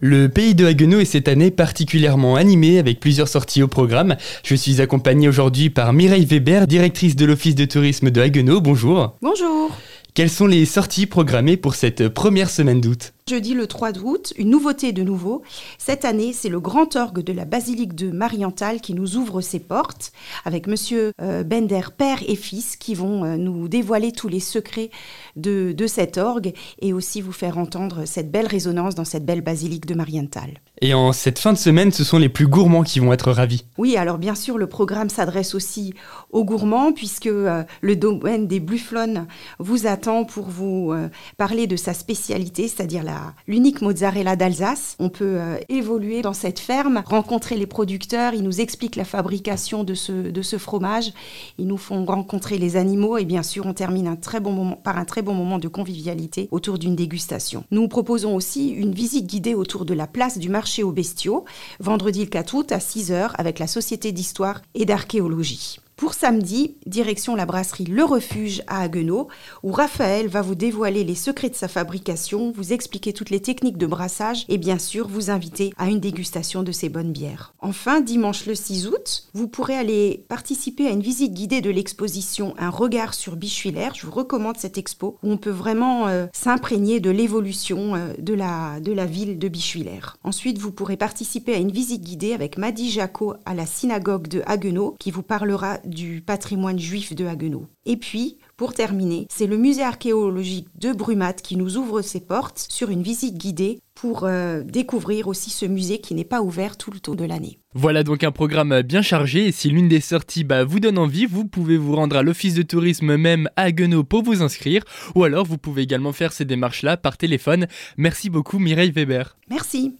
Le pays de Haguenau est cette année particulièrement animé avec plusieurs sorties au programme. Je suis accompagné aujourd'hui par Mireille Weber, directrice de l'Office de tourisme de Haguenau. Bonjour. Bonjour. Quelles sont les sorties programmées pour cette première semaine d'août Jeudi le 3 août, une nouveauté de nouveau. Cette année, c'est le grand orgue de la basilique de Marienthal qui nous ouvre ses portes avec monsieur euh, Bender, père et fils, qui vont euh, nous dévoiler tous les secrets de, de cet orgue et aussi vous faire entendre cette belle résonance dans cette belle basilique de Marienthal. Et en cette fin de semaine, ce sont les plus gourmands qui vont être ravis. Oui, alors bien sûr, le programme s'adresse aussi aux gourmands puisque euh, le domaine des Bufflons vous attend pour vous parler de sa spécialité, c'est-à-dire l'unique mozzarella d'Alsace. On peut euh, évoluer dans cette ferme, rencontrer les producteurs, ils nous expliquent la fabrication de ce, de ce fromage, ils nous font rencontrer les animaux et bien sûr on termine un très bon moment, par un très bon moment de convivialité autour d'une dégustation. Nous proposons aussi une visite guidée autour de la place du marché aux bestiaux, vendredi le 4 août à 6h avec la Société d'histoire et d'archéologie. Pour samedi, direction la brasserie Le Refuge à Haguenau, où Raphaël va vous dévoiler les secrets de sa fabrication, vous expliquer toutes les techniques de brassage et bien sûr vous inviter à une dégustation de ses bonnes bières. Enfin, dimanche le 6 août, vous pourrez aller participer à une visite guidée de l'exposition Un regard sur Bichuiller. Je vous recommande cette expo où on peut vraiment euh, s'imprégner de l'évolution euh, de, la, de la ville de Bichuiller. Ensuite, vous pourrez participer à une visite guidée avec Madi Jaco à la synagogue de Haguenau qui vous parlera du patrimoine juif de Haguenau. Et puis, pour terminer, c'est le musée archéologique de Brumat qui nous ouvre ses portes sur une visite guidée pour euh, découvrir aussi ce musée qui n'est pas ouvert tout le temps de l'année. Voilà donc un programme bien chargé et si l'une des sorties bah, vous donne envie, vous pouvez vous rendre à l'office de tourisme même à Haguenau pour vous inscrire ou alors vous pouvez également faire ces démarches-là par téléphone. Merci beaucoup Mireille Weber. Merci.